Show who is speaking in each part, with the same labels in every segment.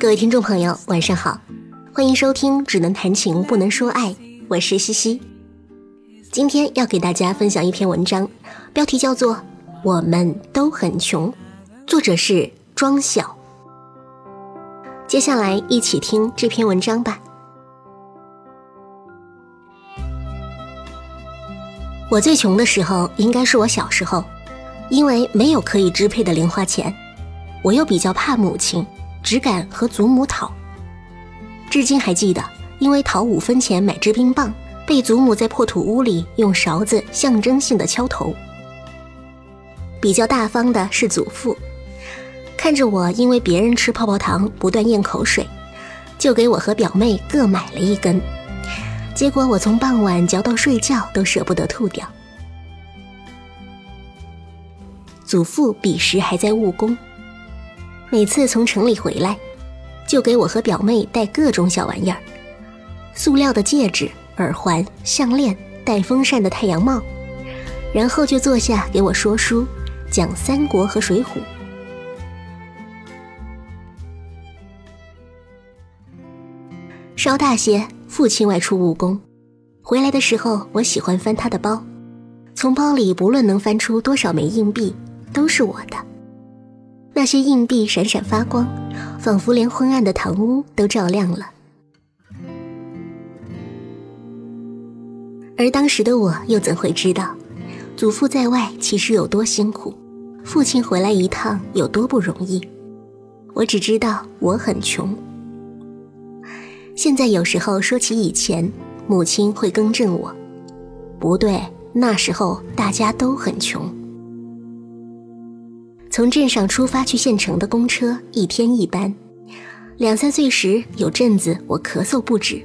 Speaker 1: 各位听众朋友，晚上好，欢迎收听《只能谈情不能说爱》，我是西西。今天要给大家分享一篇文章，标题叫做《我们都很穷》，作者是庄晓。接下来一起听这篇文章吧。我最穷的时候，应该是我小时候，因为没有可以支配的零花钱，我又比较怕母亲。只敢和祖母讨，至今还记得，因为讨五分钱买支冰棒，被祖母在破土屋里用勺子象征性的敲头。比较大方的是祖父，看着我因为别人吃泡泡糖不断咽口水，就给我和表妹各买了一根，结果我从傍晚嚼到睡觉都舍不得吐掉。祖父彼时还在务工。每次从城里回来，就给我和表妹带各种小玩意儿：塑料的戒指、耳环、项链、带风扇的太阳帽，然后就坐下给我说书，讲《三国》和《水浒》。稍大些，父亲外出务工，回来的时候，我喜欢翻他的包，从包里不论能翻出多少枚硬币，都是我的。那些硬币闪闪发光，仿佛连昏暗的堂屋都照亮了。而当时的我又怎会知道，祖父在外其实有多辛苦，父亲回来一趟有多不容易？我只知道我很穷。现在有时候说起以前，母亲会更正我：“不对，那时候大家都很穷。”从镇上出发去县城的公车一天一班，两三岁时有阵子我咳嗽不止，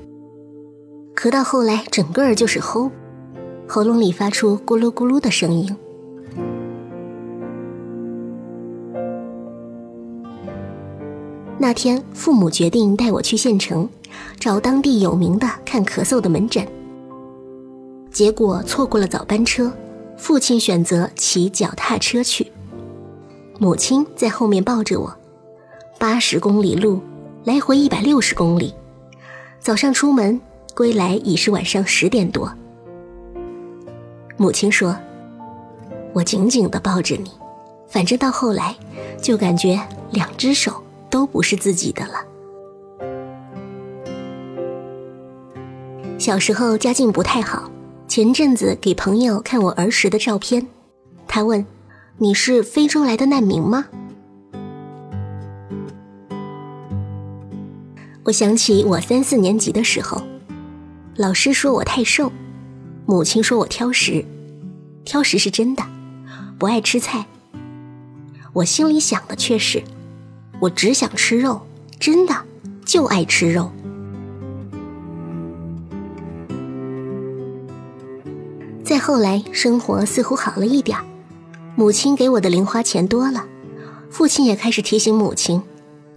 Speaker 1: 咳到后来整个儿就是齁，喉咙里发出咕噜咕噜的声音。那天父母决定带我去县城，找当地有名的看咳嗽的门诊，结果错过了早班车，父亲选择骑脚踏车去。母亲在后面抱着我，八十公里路，来回一百六十公里。早上出门，归来已是晚上十点多。母亲说：“我紧紧地抱着你，反正到后来，就感觉两只手都不是自己的了。”小时候家境不太好，前阵子给朋友看我儿时的照片，他问。你是非洲来的难民吗？我想起我三四年级的时候，老师说我太瘦，母亲说我挑食，挑食是真的，不爱吃菜。我心里想的却是，我只想吃肉，真的就爱吃肉。再后来，生活似乎好了一点儿。母亲给我的零花钱多了，父亲也开始提醒母亲：“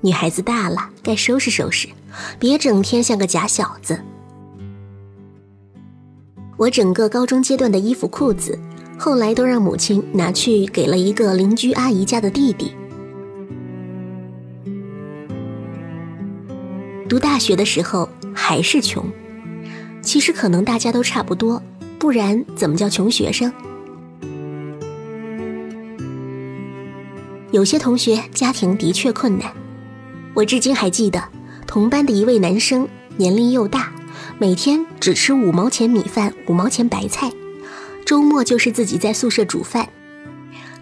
Speaker 1: 女孩子大了，该收拾收拾，别整天像个假小子。”我整个高中阶段的衣服裤子，后来都让母亲拿去给了一个邻居阿姨家的弟弟。读大学的时候还是穷，其实可能大家都差不多，不然怎么叫穷学生？有些同学家庭的确困难，我至今还记得同班的一位男生，年龄又大，每天只吃五毛钱米饭、五毛钱白菜，周末就是自己在宿舍煮饭，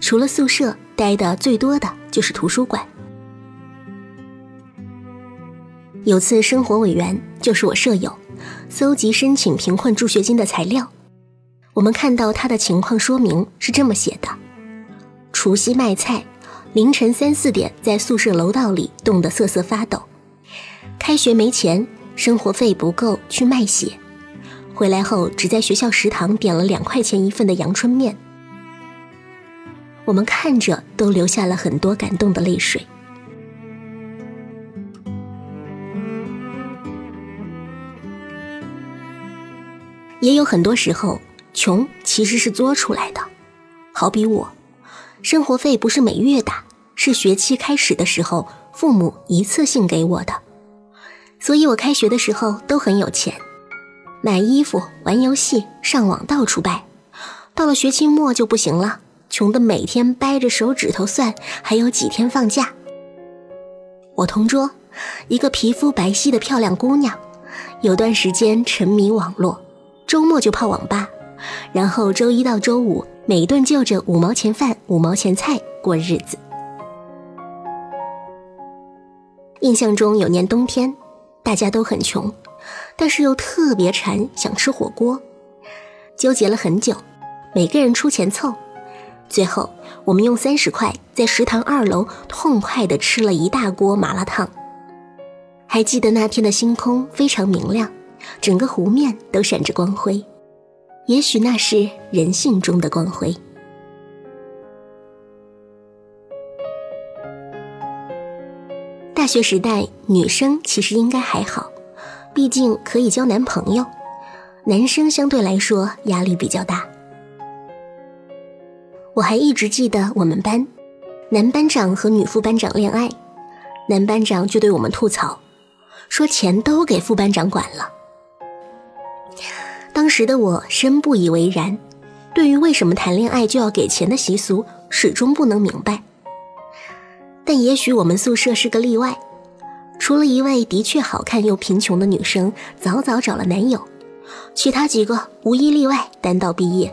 Speaker 1: 除了宿舍待的最多的就是图书馆。有次生活委员就是我舍友，搜集申请贫困助学金的材料，我们看到他的情况说明是这么写的：除夕卖菜。凌晨三四点，在宿舍楼道里冻得瑟瑟发抖。开学没钱，生活费不够，去卖血。回来后，只在学校食堂点了两块钱一份的阳春面。我们看着都流下了很多感动的泪水。也有很多时候，穷其实是作出来的。好比我，生活费不是每月打。是学期开始的时候父母一次性给我的，所以我开学的时候都很有钱，买衣服、玩游戏、上网到处败。到了学期末就不行了，穷的每天掰着手指头算还有几天放假。我同桌一个皮肤白皙的漂亮姑娘，有段时间沉迷网络，周末就泡网吧，然后周一到周五每顿就着五毛钱饭、五毛钱菜过日子。印象中有年冬天，大家都很穷，但是又特别馋，想吃火锅，纠结了很久。每个人出钱凑，最后我们用三十块在食堂二楼痛快地吃了一大锅麻辣烫。还记得那天的星空非常明亮，整个湖面都闪着光辉，也许那是人性中的光辉。大学时代，女生其实应该还好，毕竟可以交男朋友，男生相对来说压力比较大。我还一直记得我们班，男班长和女副班长恋爱，男班长就对我们吐槽，说钱都给副班长管了。当时的我深不以为然，对于为什么谈恋爱就要给钱的习俗始终不能明白。但也许我们宿舍是个例外，除了一位的确好看又贫穷的女生早早找了男友，其他几个无一例外单到毕业。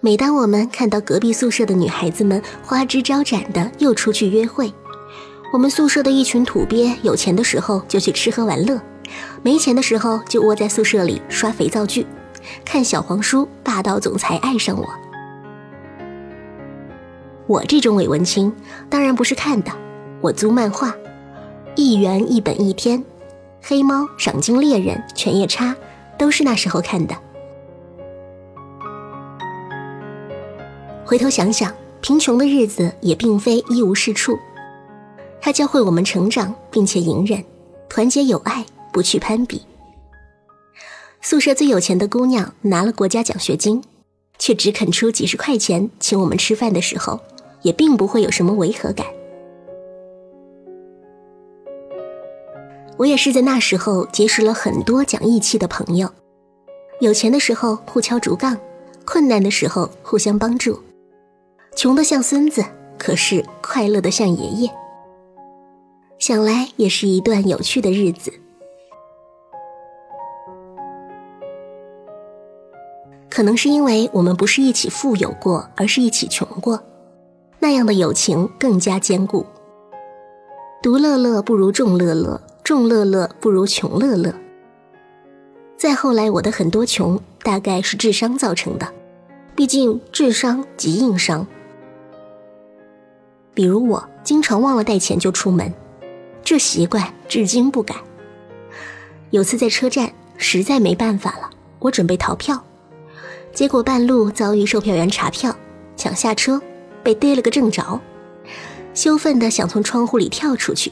Speaker 1: 每当我们看到隔壁宿舍的女孩子们花枝招展的又出去约会，我们宿舍的一群土鳖有钱的时候就去吃喝玩乐，没钱的时候就窝在宿舍里刷肥皂剧，看小黄书，霸道总裁爱上我。我这种伪文青当然不是看的，我租漫画，一元一本一天，黑猫、赏金猎人、犬夜叉，都是那时候看的。回头想想，贫穷的日子也并非一无是处，它教会我们成长，并且隐忍，团结友爱，不去攀比。宿舍最有钱的姑娘拿了国家奖学金，却只肯出几十块钱请我们吃饭的时候，也并不会有什么违和感。我也是在那时候结识了很多讲义气的朋友，有钱的时候互敲竹杠，困难的时候互相帮助。穷的像孙子，可是快乐的像爷爷。想来也是一段有趣的日子。可能是因为我们不是一起富有过，而是一起穷过，那样的友情更加坚固。独乐乐不如众乐乐，众乐乐不如穷乐乐。再后来，我的很多穷大概是智商造成的，毕竟智商即硬伤。比如我经常忘了带钱就出门，这习惯至今不改。有次在车站实在没办法了，我准备逃票，结果半路遭遇售票员查票，抢下车被逮了个正着，羞愤的想从窗户里跳出去。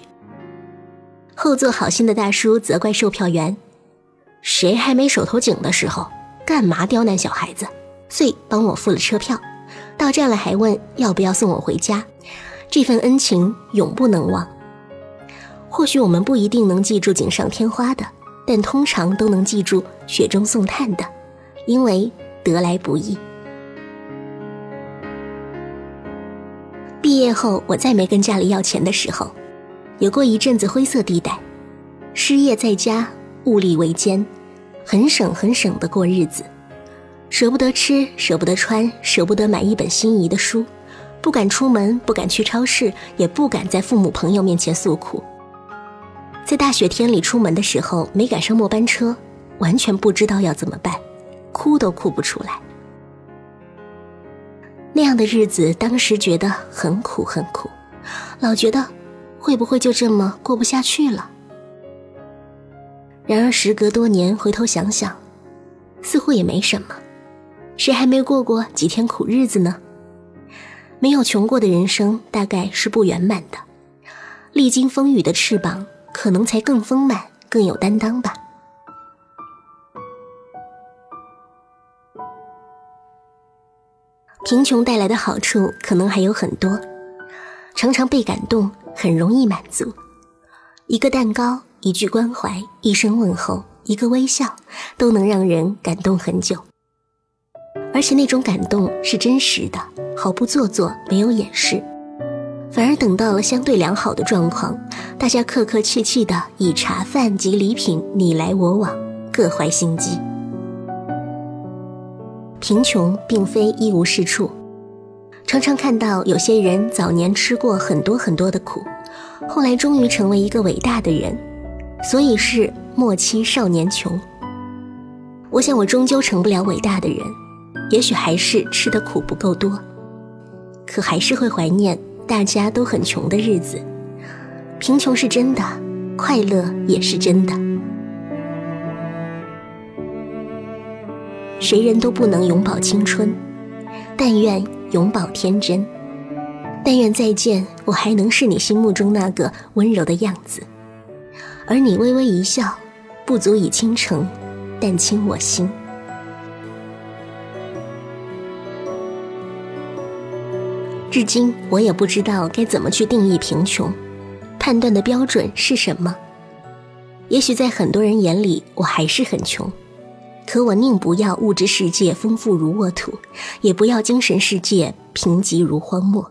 Speaker 1: 后座好心的大叔责怪售票员：“谁还没手头紧的时候，干嘛刁难小孩子？”遂帮我付了车票，到站了还问要不要送我回家。这份恩情永不能忘。或许我们不一定能记住锦上添花的，但通常都能记住雪中送炭的，因为得来不易。毕业后，我再没跟家里要钱的时候，有过一阵子灰色地带，失业在家，物力维艰，很省很省的过日子，舍不得吃，舍不得穿，舍不得买一本心仪的书。不敢出门，不敢去超市，也不敢在父母朋友面前诉苦。在大雪天里出门的时候，没赶上末班车，完全不知道要怎么办，哭都哭不出来。那样的日子，当时觉得很苦很苦，老觉得会不会就这么过不下去了。然而时隔多年，回头想想，似乎也没什么，谁还没过过几天苦日子呢？没有穷过的人生，大概是不圆满的。历经风雨的翅膀，可能才更丰满、更有担当吧。贫穷带来的好处可能还有很多，常常被感动，很容易满足。一个蛋糕，一句关怀，一声问候，一个微笑，都能让人感动很久。而且那种感动是真实的，毫不做作，没有掩饰。反而等到了相对良好的状况，大家客客气气的以茶饭及礼品你来我往，各怀心机。贫穷并非一无是处，常常看到有些人早年吃过很多很多的苦，后来终于成为一个伟大的人，所以是莫欺少年穷。我想我终究成不了伟大的人，也许还是吃的苦不够多，可还是会怀念。大家都很穷的日子，贫穷是真的，快乐也是真的。谁人都不能永葆青春，但愿永葆天真。但愿再见，我还能是你心目中那个温柔的样子，而你微微一笑，不足以倾城，但倾我心。至今我也不知道该怎么去定义贫穷，判断的标准是什么？也许在很多人眼里我还是很穷，可我宁不要物质世界丰富如沃土，也不要精神世界贫瘠如荒漠。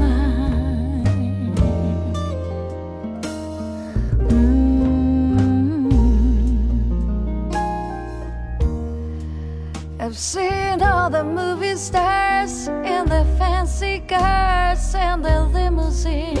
Speaker 2: The movie stars in their fancy cars and their limousines.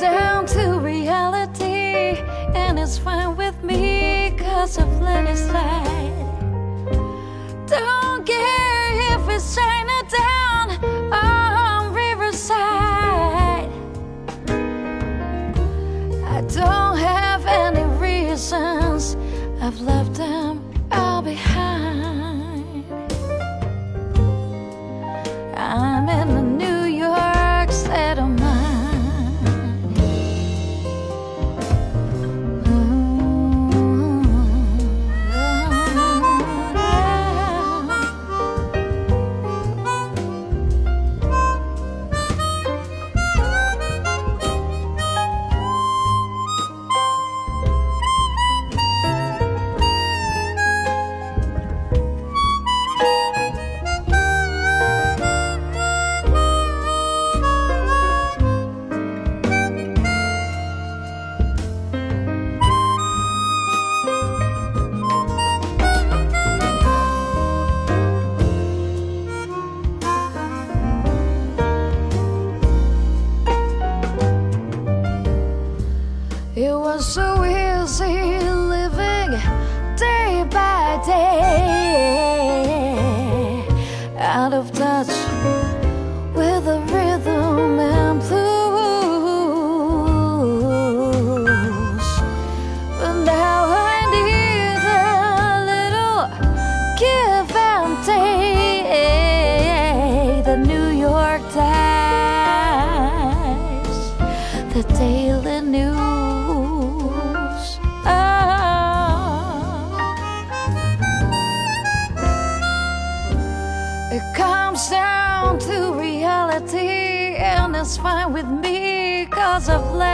Speaker 2: down to reality, and it's fine with me cause of Lenny's light. Don't care if it's Chinatown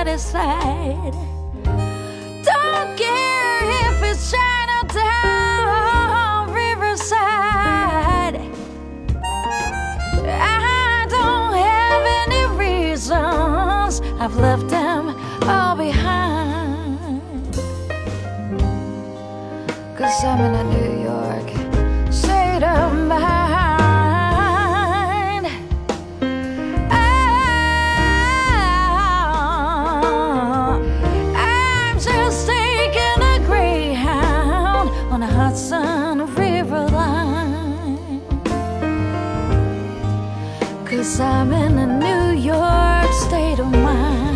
Speaker 2: satisfied. Cause I'm in a New York state of mind.